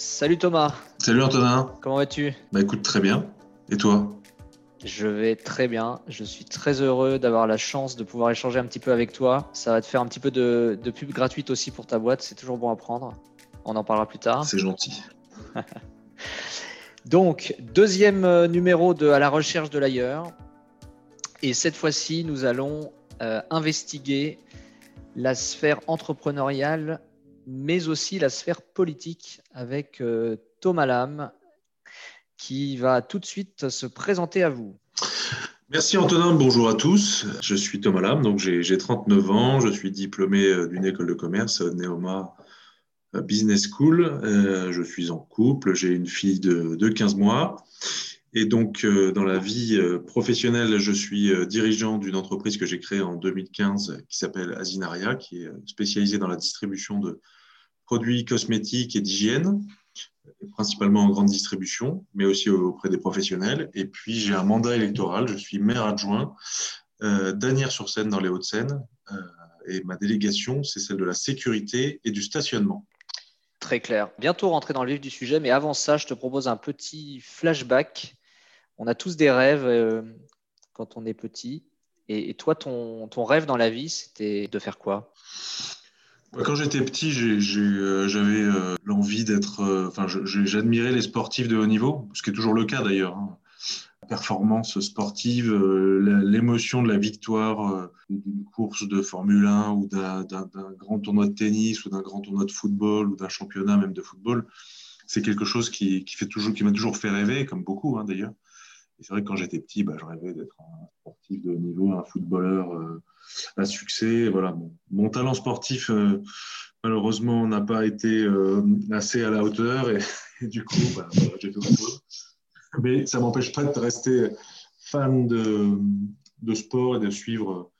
Salut Thomas. Salut Antonin. Comment vas-tu? Bah écoute très bien. Et toi? Je vais très bien. Je suis très heureux d'avoir la chance de pouvoir échanger un petit peu avec toi. Ça va te faire un petit peu de, de pub gratuite aussi pour ta boîte. C'est toujours bon à prendre. On en parlera plus tard. C'est gentil. Donc, deuxième euh, numéro de À la recherche de l'ailleurs. Et cette fois-ci, nous allons euh, investiguer la sphère entrepreneuriale, mais aussi la sphère politique avec euh, Thomas Lam, qui va tout de suite se présenter à vous. Merci Antonin, bonjour à tous. Je suis Thomas Lam, donc j'ai 39 ans, je suis diplômé euh, d'une école de commerce, Neoma Business School. Euh, je suis en couple, j'ai une fille de, de 15 mois. Et donc, euh, dans la vie euh, professionnelle, je suis euh, dirigeant d'une entreprise que j'ai créée en 2015 qui s'appelle Asinaria, qui est spécialisée dans la distribution de produits cosmétiques et d'hygiène, principalement en grande distribution, mais aussi auprès des professionnels. Et puis, j'ai un mandat électoral. Je suis maire adjoint d'Anières-sur-Seine dans les Hauts-de-Seine. et ma délégation, c'est celle de la sécurité et du stationnement. Très clair. Bientôt rentrer dans le vif du sujet, mais avant ça, je te propose un petit flashback on a tous des rêves euh, quand on est petit. Et, toi, ton, rêve dans la vie, c'était de faire quoi? Quand j'étais petit, euh, j'avais euh, l'envie d'être. Enfin, j'admirais les sportifs de haut niveau, ce qui est toujours le cas d'ailleurs. Hein. Performance sportive, l'émotion de la victoire d'une course de Formule 1 ou d'un grand tournoi de tennis ou d'un grand tournoi de football ou d'un championnat même de football, c'est quelque chose qui, qui m'a toujours fait rêver, comme beaucoup hein, d'ailleurs c'est vrai que quand j'étais petit, bah, je rêvais d'être un sportif de haut niveau, un footballeur euh, à succès. Voilà, mon, talent sportif, euh, malheureusement, n'a pas été euh, assez à la hauteur. Et, du coup, bah, j'ai fait autre chose. Mais ça ne m'empêche pas de rester fan de, de sport et de suivre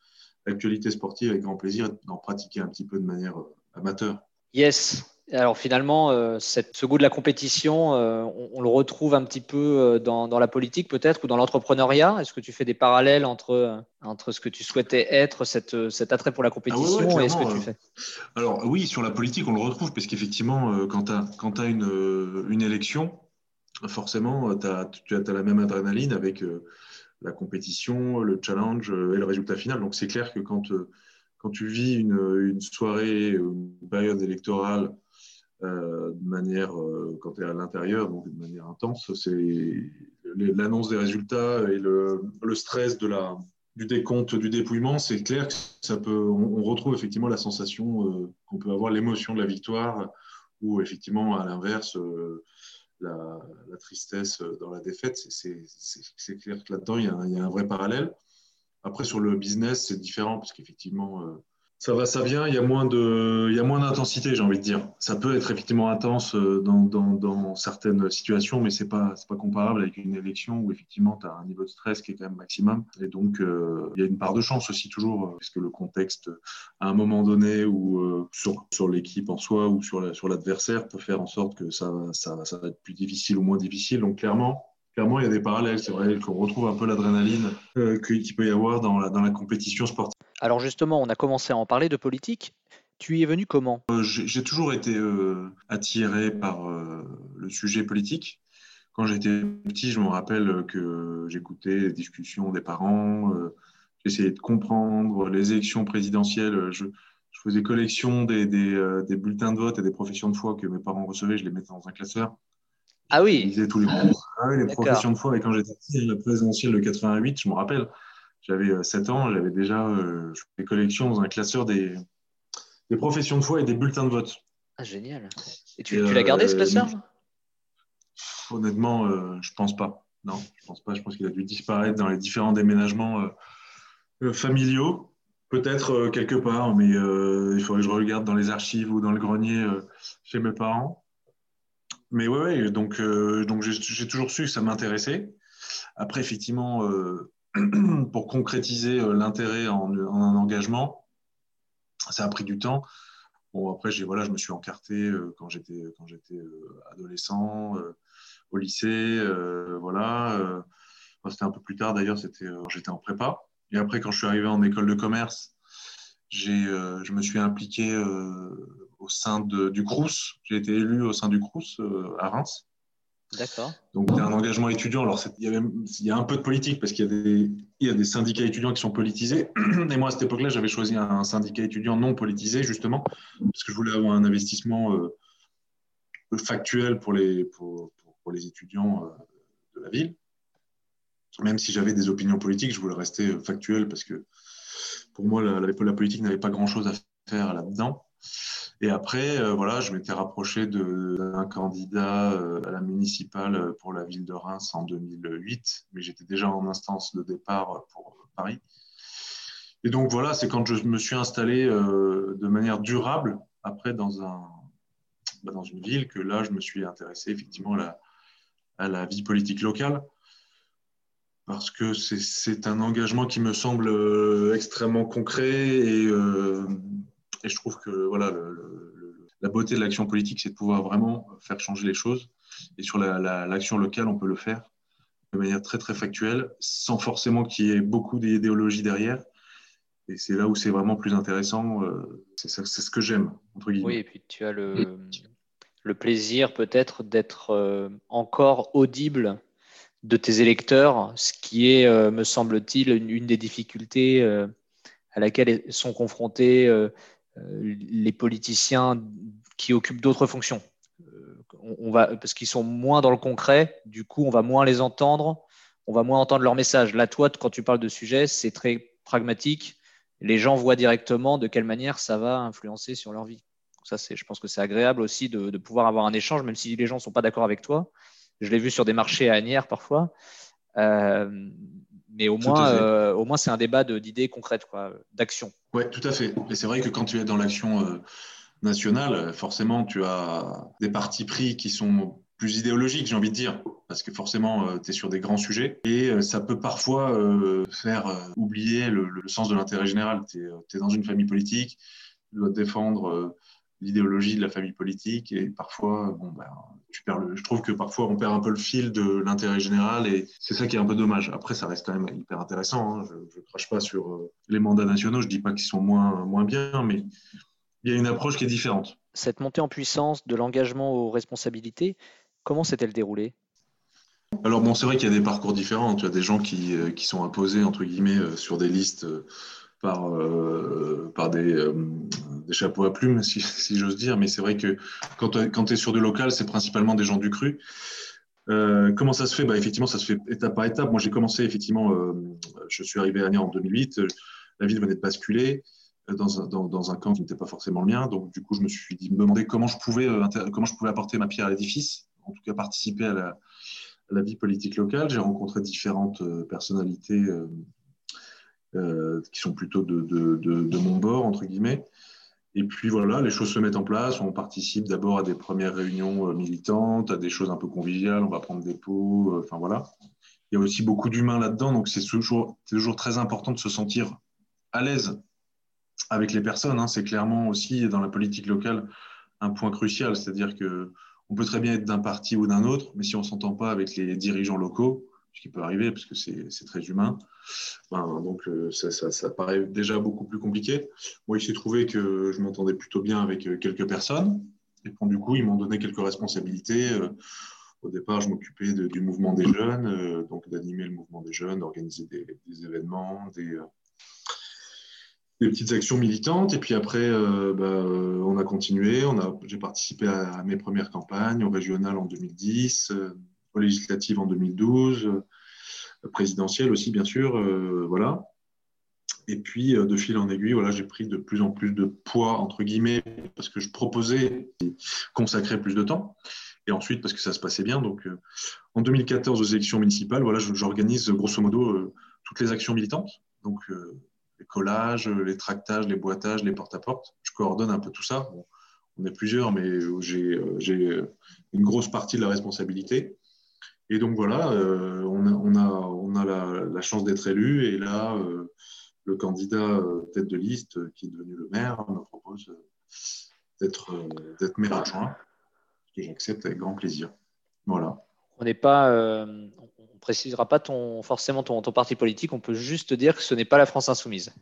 l'actualité sportive avec grand plaisir et d'en pratiquer un petit peu de manière amateur. Yes, alors finalement, euh, ce goût de la compétition, euh, on, le retrouve un petit peu euh, dans, la politique peut-être ou dans l'entrepreneuriat? Est-ce que tu fais des parallèles entre, entre ce que tu souhaitais être, cette, cet attrait pour la compétition ah et ce que tu fais? Alors oui, sur la politique, on le retrouve parce qu'effectivement, quand tu as, une, une, élection, forcément, tu as, la même adrénaline avec la compétition, le challenge et le résultat final. Donc c'est clair que quand, quand tu vis une, une soirée, une période électorale, de manière, euh, quand tu es à l'intérieur, donc de manière intense, c'est l'annonce des résultats et le, stress de la, du décompte, du dépouillement, c'est clair que ça peut, on, retrouve effectivement la sensation euh, qu'on peut avoir l'émotion de la victoire ou effectivement à l'inverse la, tristesse dans la défaite. C'est clair que là-dedans, il, y a un vrai parallèle. Après, sur le business, c'est différent parce qu'effectivement, ça va, ça vient. Il y a moins de, il y a moins d'intensité, j'ai envie de dire. Ça peut être effectivement intense euh, dans, dans, dans certaines situations, mais c'est pas, c'est pas comparable avec une élection où effectivement tu as un niveau de stress qui est quand même maximum. Et donc euh, il y a une part de chance aussi toujours, euh, puisque le contexte à un moment donné ou sur, sur l'équipe en soi ou sur, sur l'adversaire peut faire en sorte que ça, ça, ça va être plus difficile ou moins difficile. Donc clairement, clairement, il y a des parallèles. C'est vrai qu'on retrouve un peu l'adrénaline euh, qu'il peut y avoir dans la, dans la compétition sportive. Alors justement, on a commencé à en parler de politique. Tu y es venu comment? Euh, J'ai toujours été euh, attiré par euh, le sujet politique. Quand j'étais petit, je me rappelle que j'écoutais les discussions des parents, j'essayais de comprendre les élections présidentielles. Je, je faisais collection des, des, des, bulletins de vote et des professions de foi que mes parents recevaient, je les mettais dans un classeur. Ah oui. Je lisais tous les Ah oui, les professions de foi. Et quand j'étais petit, la présidentielle de 88, je me rappelle, j'avais 7 euh, ans, j'avais déjà euh, des collections dans un classeur des, des professions de foi et des bulletins de vote. Ah, génial. Et tu, tu l'as gardé ce classeur? Honnêtement, euh, je pense pas. Non, je pense pas. Je pense qu'il a dû disparaître dans les différents déménagements familiaux. Peut-être quelque part, mais il faudrait que je regarde dans les archives ou dans le grenier chez mes parents. Mais ouais, ouais donc, donc j'ai toujours su que ça m'intéressait. Après, effectivement, pour concrétiser euh, l'intérêt en, un engagement, ça a pris du temps. Bon, après, voilà, je me suis encarté euh, quand j'étais, euh, adolescent, au lycée, voilà. c'était un peu plus tard d'ailleurs, c'était, j'étais en prépa. Et après, quand je suis arrivé en école de commerce, je me suis impliqué au sein du CRUS. J'ai été élu au sein du CRUS à Reims. D'accord. Donc, il y a un engagement étudiant. Alors, il y, a il y, a un peu de politique parce qu'il y, a des, il y a des syndicats étudiants qui sont politisés. Et moi, à cette époque-là, j'avais choisi un syndicat étudiant non politisé, justement, parce que je voulais avoir un investissement euh, factuel pour les, pour, pour, les étudiants euh, de la ville. Même si j'avais des opinions politiques, je voulais rester factuel parce que pour moi, la, la politique n'avait pas grand-chose à faire là-dedans. Et après, euh, voilà, je m'étais rapproché d'un candidat euh, à la municipale pour la ville de Reims en 2008, mais j'étais déjà en instance de départ pour Paris. Et donc voilà, c'est quand je me suis installé euh, de manière durable, après dans, un, bah, dans une ville, que là, je me suis intéressé effectivement à la vie politique locale parce que c'est un engagement qui me semble extrêmement concret et, et je trouve que voilà, la beauté de l'action politique, c'est de pouvoir vraiment faire changer les choses. Et sur l'action locale, on peut le faire de manière très très factuelle, sans forcément qu'il y ait beaucoup d'idéologie derrière. Et c'est là où c'est vraiment plus intéressant. Euh, c'est ce que j'aime, entre guillemets. Oui, et puis tu as le, le plaisir peut-être d'être euh, encore audible de tes électeurs, ce qui est, euh, me semble-t-il, une, des difficultés à laquelle sont confrontés euh, les politiciens qui occupent d'autres fonctions. Euh, on, va, parce qu'ils sont moins dans le concret, du coup, on va moins les entendre, on va moins entendre leur message. Là, toi, quand tu parles de sujet, c'est très pragmatique. Les gens voient directement de quelle manière ça va influencer sur leur vie. ça, c'est, je pense que c'est agréable aussi de, pouvoir avoir un échange, même si les gens ne sont pas d'accord avec toi. Je l'ai vu sur des marchés à Agnières parfois. Euh, mais au moins, euh, au moins c'est un débat d'idées concrètes, d'action. Oui, tout à fait. Et c'est vrai que quand tu es dans l'action euh, nationale, forcément, tu as des partis pris qui sont plus idéologiques, j'ai envie de dire, parce que forcément, euh, tu es sur des grands sujets et ça peut parfois faire oublier le, le, sens de l'intérêt général. Tu es, dans une famille politique, tu dois défendre l'idéologie de la famille politique et parfois, bon, ben, tu perds le, je trouve que parfois on perd un peu le fil de l'intérêt général et c'est ça qui est un peu dommage. Après, ça reste quand même hyper intéressant. Hein. Je ne crache pas sur euh, les mandats nationaux, je dis pas qu'ils sont moins, moins bien, mais il y a une approche qui est différente. Cette montée en puissance de l'engagement aux responsabilités, comment s'est-elle déroulée? Alors bon, c'est vrai qu'il y a des parcours différents. Tu as des gens qui, euh, qui sont imposés, entre guillemets, euh, sur des listes par, euh, par des, euh, des, chapeaux à plumes, si, j'ose dire. Mais c'est vrai que quand, tu es sur du local, c'est principalement des gens du cru. Euh, comment ça se fait? Bah, Effectivement, ça se fait étape par étape. Moi, j'ai commencé, effectivement, je suis arrivé à Agnières en 2008. La ville venait de basculer dans un, dans, un camp qui n'était pas forcément le mien. Donc, du coup, je me suis dit, me demander comment je pouvais, comment je pouvais apporter ma pierre à l'édifice, en tout cas participer à la, vie politique locale. J'ai rencontré différentes personnalités euh, qui sont plutôt de, mon bord, entre guillemets. Et puis voilà, les choses se mettent en place. On participe d'abord à des premières réunions euh, militantes, à des choses un peu conviviales. On va prendre des pots. Euh, enfin voilà. Il y a aussi beaucoup d'humains là-dedans. Donc c'est toujours, toujours très important de se sentir à l'aise avec les personnes. Hein. C'est clairement aussi dans la politique locale un point crucial. C'est-à-dire que on peut très bien être d'un parti ou d'un autre, mais si on ne s'entend pas avec les dirigeants locaux, ce qui peut arriver parce que c'est très humain. Donc euh, ça, paraît déjà beaucoup plus compliqué. Moi, il s'est trouvé que je m'entendais plutôt bien avec euh, quelques personnes. Et bon, du coup, ils m'ont donné quelques responsabilités. Euh, au départ, je m'occupais du mouvement des jeunes, donc d'animer le mouvement des jeunes, d'organiser des, événements, des, des, petites actions militantes. Et puis après, bah, on a continué. J'ai participé à, à, mes premières campagnes, au régional en 2010 aux législatives en 2012, euh, présidentielle aussi, bien sûr. Euh, voilà. Et puis, euh, de fil en aiguille, voilà, j'ai pris de plus en plus de poids, entre guillemets, parce que je proposais consacrer plus de temps. Et ensuite, parce que ça se passait bien. Donc, en 2014, aux élections municipales, voilà, j'organise grosso modo toutes les actions militantes. Donc, les collages, les tractages, les boîtages, les porte-à-porte. Je coordonne un peu tout ça. on est plusieurs, mais j'ai une grosse partie de la responsabilité. Et donc voilà, euh, on a, on a, on a la, chance d'être élu. Et là, euh, le candidat euh, tête de liste, qui est devenu le maire, me propose d'être maire adjoint, ce que j'accepte avec grand plaisir. Voilà. On n'est pas, on précisera pas ton, forcément ton, ton, parti politique. On peut juste dire que ce n'est pas la France insoumise.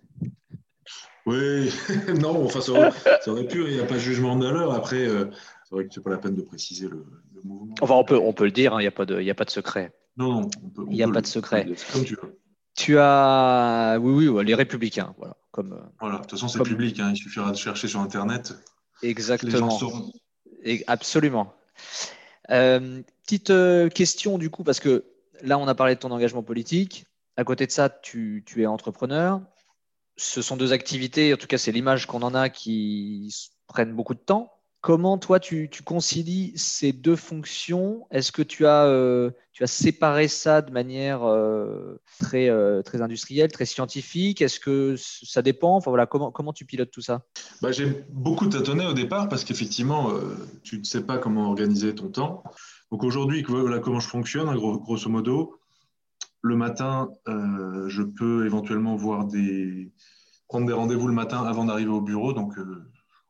Oui, non, enfin, ça aurait, ça aurait pu, il n'y a pas de jugement de valeur. Après, c'est vrai que c'est pas la peine de préciser le, le mouvement. Enfin, on peut, on peut le dire, hein, il n'y a, pas de- y a pas de secret. Non, non, on peut- on Il y a pas de secret. Comme tu veux. Tu as. Oui, oui, ouais, les républicains, voilà. Comme, euh, Voilà, de toute façon, c'est Comme- public. hein, il suffira de chercher sur Internet. Les gens exactement. sauront. Et- absolument. Euh, petite euh, question du coup, parce que là, on a parlé de ton engagement politique. À côté de ça, tu, tu es entrepreneur. Ce sont deux activités, en tout cas, c'est l'image qu'on en a qui prennent beaucoup de temps. Comment toi, tu, concilies ces deux fonctions? Est-ce que tu as, euh, séparé ça de manière euh, très, euh, très industrielle, très scientifique? Est-ce que ça dépend? Voilà, comment, tu pilotes tout ça? Bah, j'ai beaucoup tâtonné au départ parce qu'effectivement, tu ne sais pas comment organiser ton temps. Donc aujourd'hui, voilà comment je fonctionne, gros- grosso modo. Le matin, je peux éventuellement voir des... prendre des rendez-vous le matin avant d'arriver au bureau,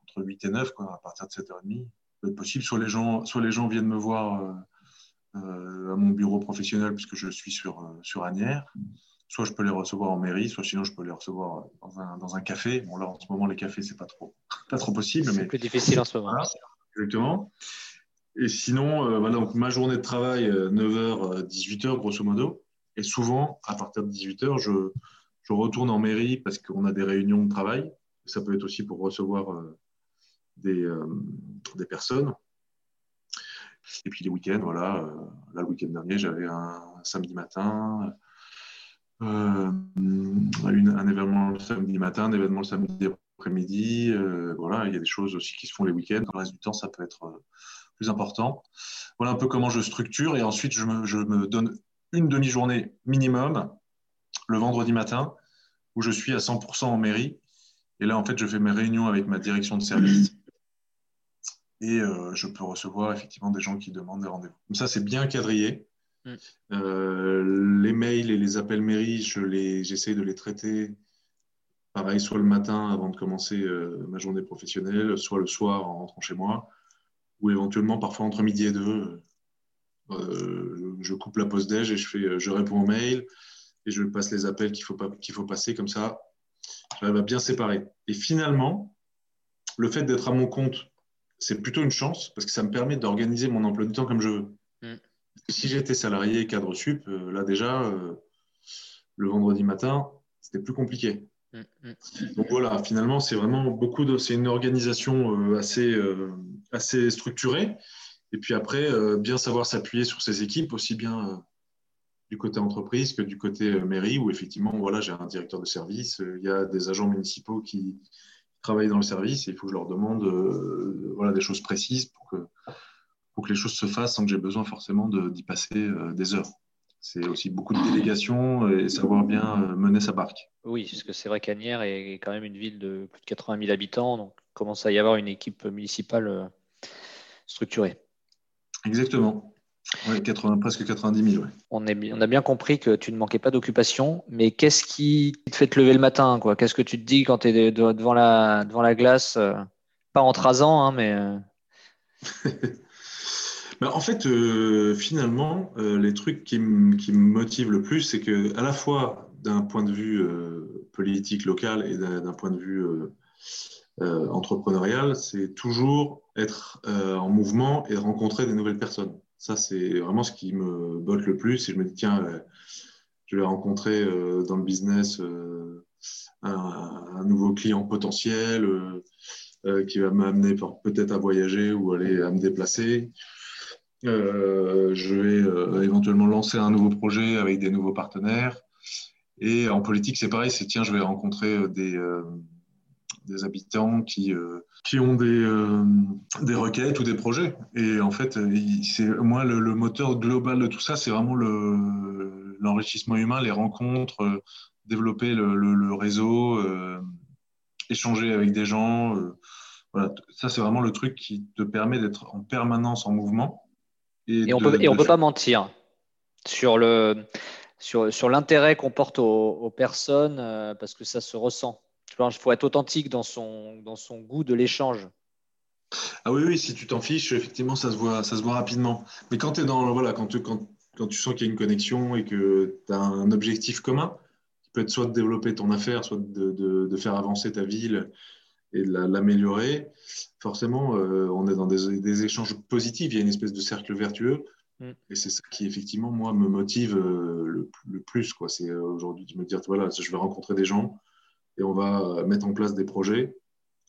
entre 8 et 9, quoi, à partir de 7h30. Ça peut être possible. Soit les gens, soit les gens viennent me voir euh, euh, à mon bureau professionnel puisque je suis sur, euh, sur Agnières. Soit je peux les recevoir en mairie, soit sinon je peux les recevoir dans un, dans un café. Bon, là, en ce moment, les cafés, c'est pas trop, pas trop possible. C'est Mais plus difficile en ce moment. voilà, exactement. Et sinon, euh, donc ma journée de travail, euh, 9h, 18h, grosso modo. Et souvent, à partir de 18h, je, je retourne en mairie parce qu'on a des réunions de travail. Ça peut être aussi pour recevoir euh, des, euh, des personnes. Et puis les week-ends, voilà. euh, là, le week-end dernier, j'avais un, samedi matin, euh, une- un événement le samedi matin, un événement le samedi après-midi. voilà, il y a des choses aussi qui se font les week-ends. Le reste du temps, ça peut être plus important. Voilà un peu comment je structure. Et ensuite, je me, je me donne une demi-journée minimum le vendredi matin où je suis à 100% en mairie. Et là, en fait, je fais mes réunions avec ma direction de service. Et euh, je peux recevoir effectivement des gens qui demandent des rendez-vous. Comme ça, c'est bien quadrillé. Mm. Euh, les mails et les appels mairie, je les, j'essaye de les traiter pareil, soit le matin avant de commencer euh, ma journée professionnelle, soit le soir en rentrant chez moi, ou éventuellement parfois entre midi et deux. je coupe la pause déj et je, fais, je réponds aux mails et je passe les appels qu'il faut, pas, qu'il faut passer comme ça. J'arrive à bien séparer. Et finalement, le fait d'être à mon compte, c'est plutôt une chance parce que ça me permet d'organiser mon emploi du temps comme je veux. Mm. Si j'étais salarié cadre sup, euh, là déjà, euh, le vendredi matin, c'était plus compliqué. Mm, mm. Donc voilà, finalement, c'est vraiment beaucoup de. C'est une organisation euh, assez, assez structurée. Et puis après, bien savoir s'appuyer sur ses équipes, aussi bien du côté entreprise que du côté mairie, où effectivement, voilà, j'ai un directeur de service, il y a des agents municipaux qui travaillent dans le service et il faut que je leur demande euh, voilà, des choses précises pour que, pour que les choses se fassent sans que j'ai besoin forcément de- d'y passer euh, des heures. C'est aussi beaucoup de délégation et savoir bien euh, mener sa barque. Oui, parce que c'est vrai qu'Agnières est quand même une ville de plus de 80 000 habitants, donc il commence à y avoir une équipe municipale structurée. Exactement. Ouais, 80, presque 90 000. Ouais. On, est, bi- on a bien compris que tu ne manquais pas d'occupation, mais qu'est-ce qui te fait te lever le matin quoi? Qu'est-ce que tu te dis quand tu es devant la, devant la glace euh, Pas en trasant, hein, mais euh, Ben, en fait, euh, finalement, euh, les trucs qui, me motivent le plus, c'est que à la fois d'un point de vue politique local et d'un point de vue entrepreneurial, c'est toujours être en mouvement et rencontrer des nouvelles personnes. Ça, c'est vraiment ce qui me botte le plus. Et je me dis, tiens, euh, je vais rencontrer euh, dans le business euh, un, nouveau client potentiel qui va m'amener peut-être à voyager ou aller à me déplacer. Je vais éventuellement lancer un nouveau projet avec des nouveaux partenaires. Et en politique, c'est pareil, c'est tiens, je vais rencontrer des, des habitants qui, euh, qui ont des, euh, des requêtes ou des projets. Et en fait, c'est moi le, le moteur global de tout ça, c'est vraiment le, l'enrichissement humain, les rencontres, euh, développer le, le- le réseau, échanger avec des gens. voilà, ça, c'est vraiment le truc qui te permet d'être en permanence en mouvement. et on de- peut, et on de peut faire- pas mentir sur le sur, sur l'intérêt qu'on porte aux, aux personnes euh, parce que ça se ressent. Tu vois, il faut être authentique dans son, dans son goût de l'échange. Ah oui, oui, si tu t'en fiches, effectivement, ça se voit, ça se voit rapidement. Mais quand tu es dans, voilà, quand tu, quand, quand tu sens qu'il y a une connexion et que tu as un objectif commun, peut être soit de développer ton affaire, soit de, faire avancer ta ville et de l'améliorer, forcément, on est dans des, échanges positifs. Il y a une espèce de cercle vertueux. Mm. Et c'est ça qui, effectivement, moi, me motive le, plus. C'est aujourd'hui de me dire, voilà, je vais rencontrer des gens et on va mettre en place des projets.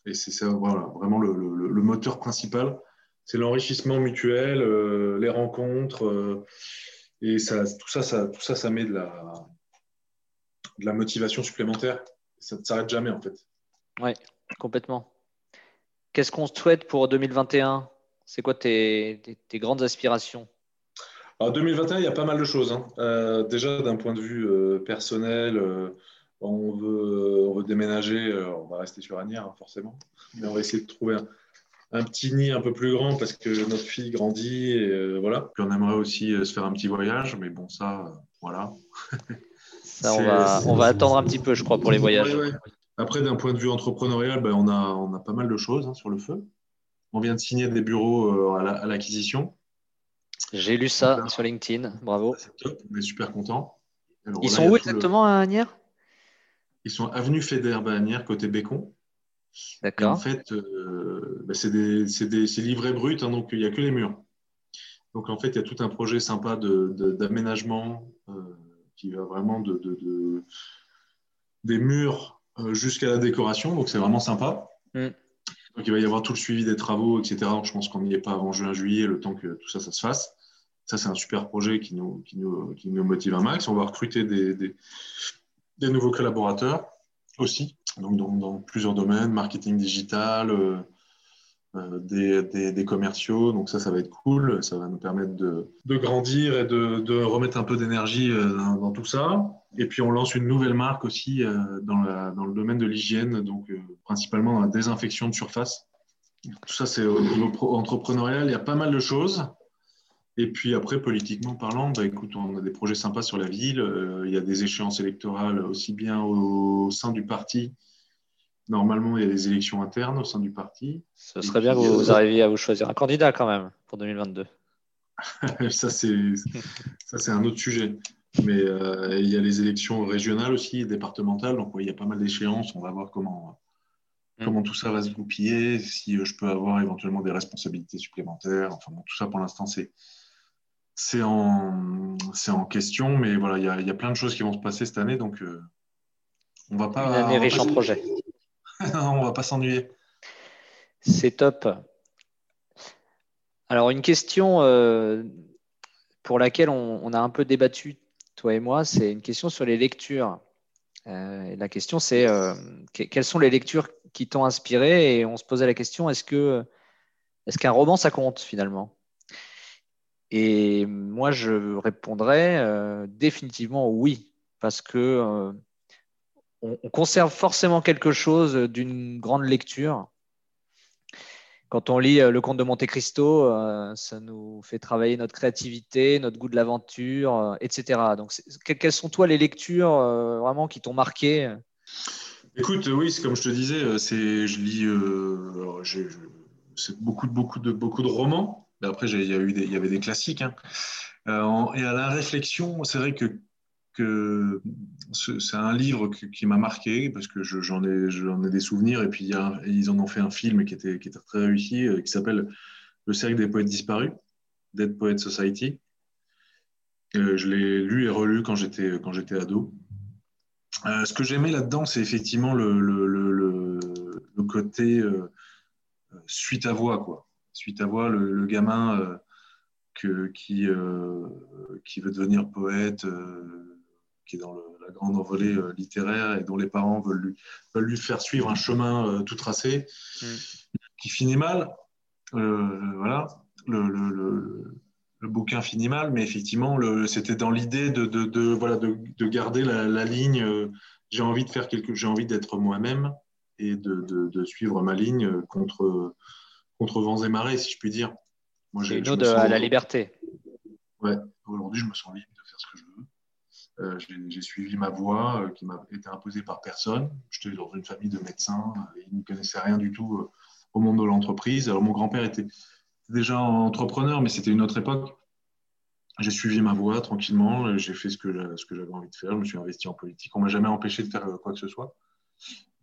Et c'est ça, voilà, vraiment le, moteur principal. C'est l'enrichissement mutuel, euh, les rencontres. Euh, et ça, tout, ça, ça, tout ça, ça met de la, de la motivation supplémentaire. Ça ne s'arrête jamais, en fait. Oui, complètement. Qu'est-ce qu'on souhaite pour 2021 C'est quoi tes, tes, grandes aspirations? En 2021, il y a pas mal de choses. Hein. Euh, déjà, d'un point de vue personnel, on veut, on veut déménager, euh, on va rester sur Agnières, hein, forcément. Mais on va essayer de trouver un, petit nid un peu plus grand parce que notre fille grandit. Et, euh, voilà. Puis on aimerait aussi euh, se faire un petit voyage, mais bon, ça, voilà. Ça, on, va, on va attendre un petit peu, je crois, pour les voyages. Après, d'un point de vue entrepreneurial, ben, on, a, on a pas mal de choses hein, sur le feu. On vient de signer des bureaux à l'acquisition. J'ai lu ça sur LinkedIn, bravo. on est super content. Ils sont où exactement à Agnières ils sont avenue Fédère Bagnères, côté Bécon. D'accord. En fait, euh, bah, c'est livré brut, hein, donc il n'y a que les murs. Donc en fait, il y a tout un projet sympa d'aménagement euh, qui va vraiment de, des murs euh, jusqu'à la décoration, donc c'est vraiment sympa. Mm. Donc il va y avoir tout le suivi des travaux, etc. Donc, je pense qu'on n'y est pas avant juin-juillet, le temps que tout ça, ça se fasse. Ça, c'est un super projet qui nous, qui nous, qui nous motive un max. On va recruter des, des nouveaux collaborateurs aussi, donc dans, plusieurs domaines, marketing digital, euh, euh, des, commerciaux. Donc ça, ça va être cool. Ça va nous permettre de, grandir et de, remettre un peu d'énergie euh, dans, tout ça. Et puis on lance une nouvelle marque aussi dans, dans, le domaine de l'hygiène, donc principalement dans la désinfection de surface. Tout ça, c'est au niveau entrepreneurial. Il y a pas mal de choses. Et puis après, politiquement parlant, bah, écoute, on a des projets sympas sur la ville. Euh, il y a des échéances électorales aussi bien au, sein du parti. Normalement, il y a des élections internes au sein du parti. Ce serait bien que vous arriviez à vous choisir un candidat quand même pour 2022. ça, c'est un autre sujet. Mais euh, il y a les élections régionales aussi, départementales. Donc, il y a pas mal d'échéances. On va voir comment, mm. comment tout ça va se goupiller, si euh, je peux avoir éventuellement des responsabilités supplémentaires. Enfin, tout ça, pour l'instant, c'est c'est en, en question, mais voilà, il y a, plein de choses qui vont se passer cette année, donc euh, on va pas. Une année riche en projets. on va pas s'ennuyer. C'est top. Alors, une question euh, pour laquelle on, a un peu débattu, toi et moi, c'est une question sur les lectures. Euh, la question, c'est quelles sont les lectures qui t'ont inspiré? Et on se posait la question est-ce que est-ce qu'un roman, ça compte finalement? Et moi, je répondrais euh, définitivement oui, parce que euh, on, conserve forcément quelque chose d'une grande lecture. Quand on lit euh, Le Comte de Monte Cristo, ça nous fait travailler notre créativité, notre goût de l'aventure, etc. Donc, quelles sont toi les lectures vraiment qui t'ont marqué? Écoute, oui, comme je te disais, c'est je lis, c'est beaucoup, beaucoup de beaucoup de romans après, il y, avait des classiques. Hein. Euh, et à la réflexion, c'est vrai que, c'est un livre qui m'a marqué parce que j'en ai, des souvenirs. Et puis, ils en ont fait un film qui était, très réussi, euh, qui s'appelle Le cercle des poètes disparus, Dead Poets Society. Euh, je l'ai lu et relu quand j'étais, ado. ce que j'aimais là-dedans, c'est effectivement le côté suite à voix. Quoi suite à voir le, gamin euh, que, qui, euh, qui veut devenir poète, euh, qui est dans la grande envolée littéraire et dont les parents veulent lui, veulent lui faire suivre un chemin tout tracé, mm. qui finit mal. voilà, le, bouquin finit mal, mais effectivement, c'était dans l'idée de, de, de, voilà, de, garder la, la ligne. j'ai envie de faire quelque, j'ai envie d'être moi-même et de, suivre ma ligne contre contre vents et marées, si je puis dire. Moi, j'ai une ode à la liberté. Ouais, aujourd'hui, je me sens libre de faire ce que je veux. Euh, j'ai suivi ma voie euh, qui m'a été imposée par personne. J'étais dans une famille de médecins et ils ne connaissaient rien du tout euh, au monde de l'entreprise. Alors, mon grand-père était déjà entrepreneur, mais c'était une autre époque. j'ai suivi ma voie tranquillement, j'ai fait ce que, ce que j'avais envie de faire, je me suis investi en politique. On m'a jamais empêché de faire quoi que ce soit.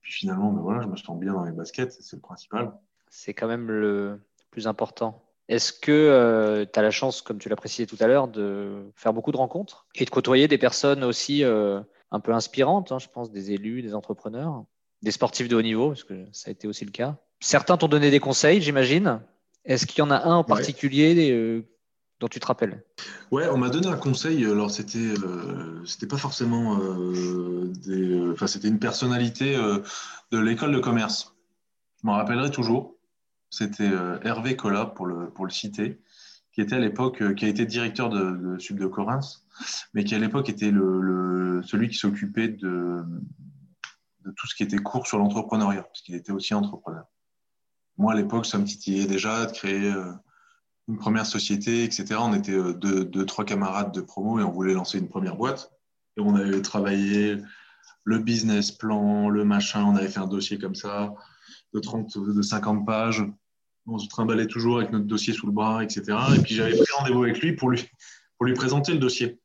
Puis finalement, ben voilà, je me sens bien dans les baskets, c'est le principal. C'est quand même le plus important. Est-ce que euh, tu as la chance, comme tu l'as précisé tout à l'heure, de faire beaucoup de rencontres et de côtoyer des personnes aussi euh, un peu inspirantes, hein, je pense, des élus, des entrepreneurs, des sportifs de haut niveau, parce que ça a été aussi le cas. Certains t'ont donné des conseils, j'imagine. Est-ce qu'il y en a un en particulier euh, dont tu te rappelles? Ouais, on m'a donné un conseil. Alors c'était c'était pas forcément des, enfin c'était une personnalité de l'école de commerce. Je m'en rappellerai toujours. C'était euh, Hervé Collat, pour le, citer, qui était à l'époque, euh, qui a été directeur de, de de Corinth, mais qui à l'époque était celui qui s'occupait de, tout ce qui était cours sur l'entrepreneuriat, parce qu'il était aussi entrepreneur. Moi, à l'époque, ça me titillait déjà de créer euh, une première société, etc. On était deux, deux, trois camarades de promo et on voulait lancer une première boîte. Et on avait travaillé le business plan, le machin, on avait fait un dossier comme ça de 30, de 50 pages. On se trimballait toujours avec notre dossier sous le bras, etc. Et puis j'avais pris rendez-vous avec lui pour lui, présenter le dossier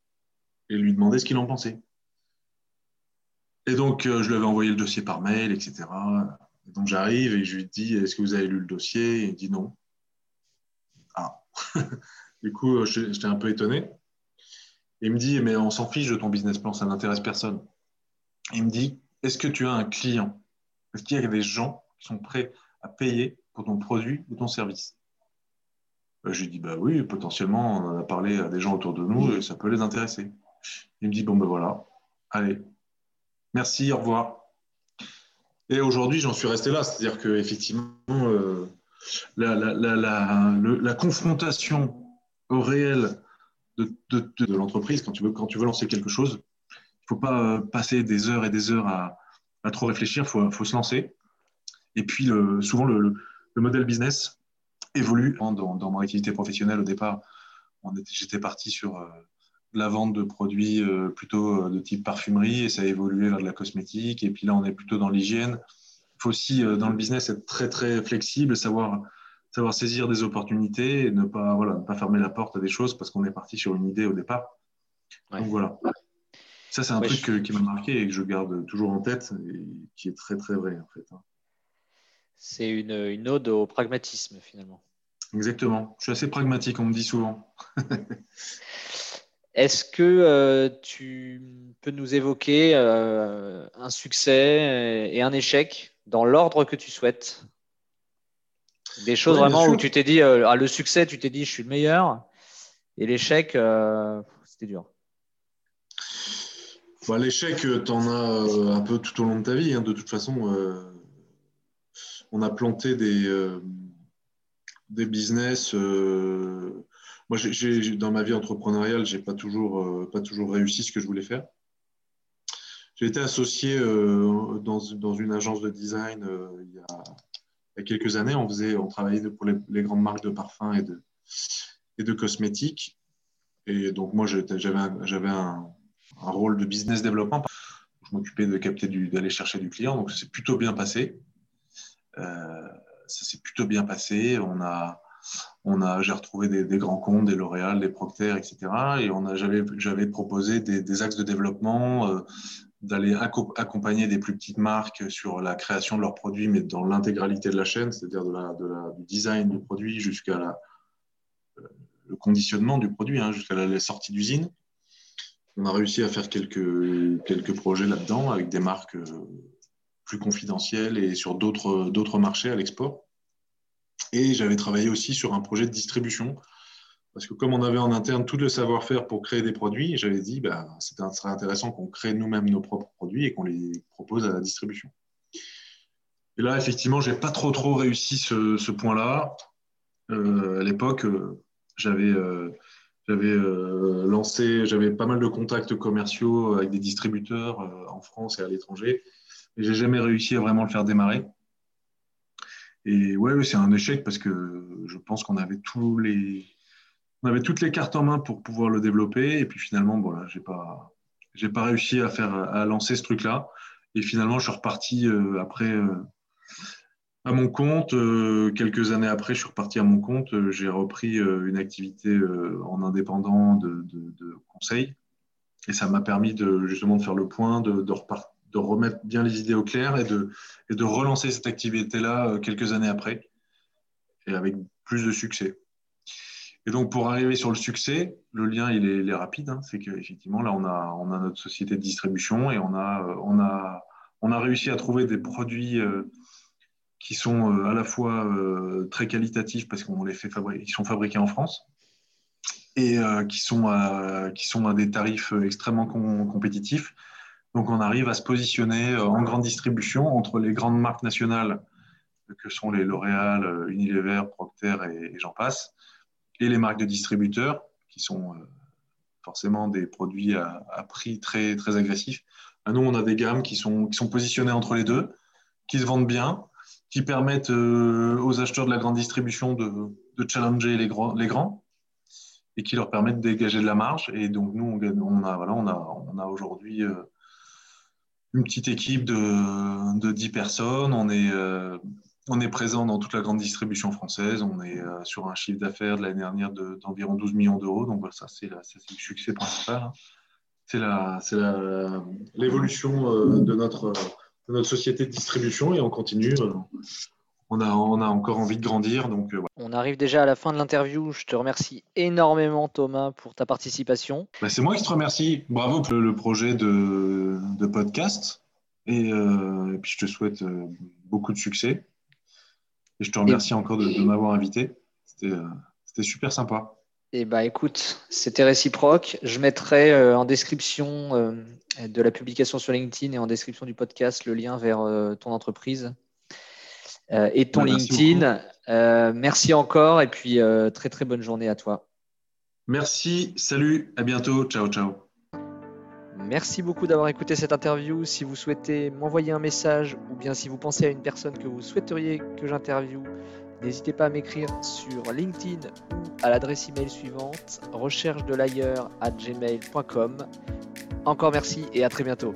et lui demander ce qu'il en pensait. Et donc, euh, je lui avais envoyé le dossier par mail, etc. donc, j'arrive et je lui dis Est-ce que vous avez lu le dossier? Il dit non. Ah Du coup, euh, j'étais un peu étonné. il me dit Mais on s'en fiche de ton business plan, ça n'intéresse personne. Il me dit Est-ce que tu as un client? Est-ce qu'il y a des gens sont prêts à payer pour ton produit ou ton service euh, Je lui dis, bah oui, potentiellement, on a parlé à des gens autour de nous et ça peut les intéresser. Il me dit, bon ben voilà, allez, merci, au revoir. Et aujourd'hui, j'en suis resté là, c'est-à-dire qu'effectivement, euh, la, la, confrontation au réel de, l'entreprise, quand, tu veux, quand tu veux lancer quelque chose, il ne faut pas euh, passer des heures et des heures à, trop réfléchir, il faut, faut, se lancer. Et puis, souvent, le, modèle business évolue. Dans, dans, mon activité professionnelle, au départ, j'étais parti sur euh, la vente de produits euh, plutôt euh, de type parfumerie et ça a évolué vers de la cosmétique. Et puis là, on est plutôt dans l'hygiène. Il faut aussi, dans le business, être très, très flexible, savoir, savoir saisir des opportunités et ne pas, voilà, ne pas fermer la porte à des choses parce qu'on est parti sur une idée au départ. Donc voilà. Ça, c'est un truc qui m'a marqué et que je garde toujours en tête et qui est très, très vrai, en fait. C'est une, une, ode au pragmatisme finalement. Exactement. Je suis assez pragmatique, on me dit souvent. Est-ce que euh, tu peux nous évoquer euh, un succès et un échec dans l'ordre que tu souhaites? Des choses vraiment où tu t'es dit, euh, ah, le succès, tu t'es dit, je suis le meilleur, et l'échec, c'était dur. L'échec, tu en as un peu tout au long de ta vie. Hein, de toute façon, on a planté des, euh, des business. Euh, moi, dans ma vie entrepreneuriale, j'ai pas toujours, euh, pas toujours réussi ce que je voulais faire. J'ai été associé dans, une agence de design il, y a, quelques années. On, faisait, on travaillait pour les, grandes marques de parfums et de, et de cosmétiques. Et donc, moi, j'avais un, un, rôle de business développement. Je m'occupais de capter d'aller chercher du client. Donc, c'est plutôt bien passé. Euh, ça s'est plutôt bien passé. On a, on a, j'ai retrouvé des, grands comptes, des L'Oréal, des Procter, etc. Et on a, j'avais, j'avais proposé des, axes de développement, euh, d'aller accompagner des plus petites marques sur la création de leurs produits, mais dans l'intégralité de la chaîne, c'est-à-dire de la, de la, du design du produit jusqu'à la, le conditionnement du produit, hein, jusqu'à la, sortie d'usine. On a réussi à faire quelques, quelques projets là-dedans avec des marques euh, plus confidentiel et sur d'autres marchés à l'export. Et j'avais travaillé aussi sur un projet de distribution. Parce que comme on avait en interne tout le savoir-faire pour créer des produits, j'avais dit bah, ce serait intéressant qu'on crée nous-mêmes nos propres produits et qu'on les propose à la distribution. Et là, effectivement, j'ai pas trop trop réussi ce, point-là. Euh, à l'époque, euh, j'avais euh, lancé, j'avais pas mal de contacts commerciaux avec des distributeurs en France et à l'étranger. Et j'ai jamais réussi à vraiment le faire démarrer. Et ouais, c'est un échec parce que je pense qu'on avait tous les, toutes les cartes en main pour pouvoir le développer. Et puis finalement, voilà, j'ai pas, j'ai pas réussi à faire, à lancer ce truc-là. Et finalement, je suis reparti euh, après, euh, à mon compte. quelques années après, je suis reparti à mon compte. J'ai repris une activité en indépendant de, conseil. Et ça m'a permis de, justement de faire le point, de, de, remettre bien les idées au clair et de, et de relancer cette activité-là quelques années après. Et avec plus de succès. Et donc, pour arriver sur le succès, le lien, il est, rapide. Hein. C'est qu'effectivement, là, on a, on a notre société de distribution et on a, on a, on a réussi à trouver des produits euh, qui sont euh, à la fois euh, très qualitatifs parce qu'on les fait fabriquer, qui sont fabriqués en France et qui, sont à, qui sont à des tarifs extrêmement compétitifs. Donc, on arrive à se positionner en grande distribution entre les grandes marques nationales que sont les L'Oréal, Unilever, Procter et j'en passe et les marques de distributeurs, qui sont euh, forcément des produits à, prix très, très agressifs. Nous, on a des gammes qui sont, qui sont positionnées entre les deux, qui se vendent bien, qui permettent euh, aux acheteurs de la grande distribution de, challenger les, grands et qui leur permettent de dégager de la marge. Et donc, nous, on, a, voilà, on a, on a aujourd'hui euh, une petite équipe de, de 10 personnes. On est, on est présent dans toute la grande distribution française. On est euh, sur un chiffre d'affaires de l'année dernière d'environ 12 millions d'euros. Donc, ça, c'est le succès principal. Hein. C'est l'évolution euh, de, notre, notre société de distribution et on continue. Euh, on a, on a encore envie de grandir. Donc, On arrive déjà à la fin de l'interview. Je te remercie énormément, Thomas, pour ta participation. Bah, c'est moi qui te remercie. Bravo pour le projet de, podcast. Et, et, puis, je te souhaite beaucoup de succès. Et je te remercie encore de, m'avoir invité. Euh, c'était super sympa. Eh bah écoute, c'était réciproque. Je mettrai euh, en description euh, de la publication sur LinkedIn et en description du podcast le lien vers ton entreprise et ton LinkedIn. merci encore et puis très très bonne journée à toi. Merci, salut, à bientôt, ciao ciao. Merci beaucoup d'avoir écouté cette interview. Si vous souhaitez m'envoyer un message ou bien si vous pensez à une personne que vous souhaiteriez que j'interviewe, n'hésitez pas à m'écrire sur LinkedIn ou à l'adresse email suivante recherche de l'ailleurs à gmail.com. Encore merci et à très bientôt.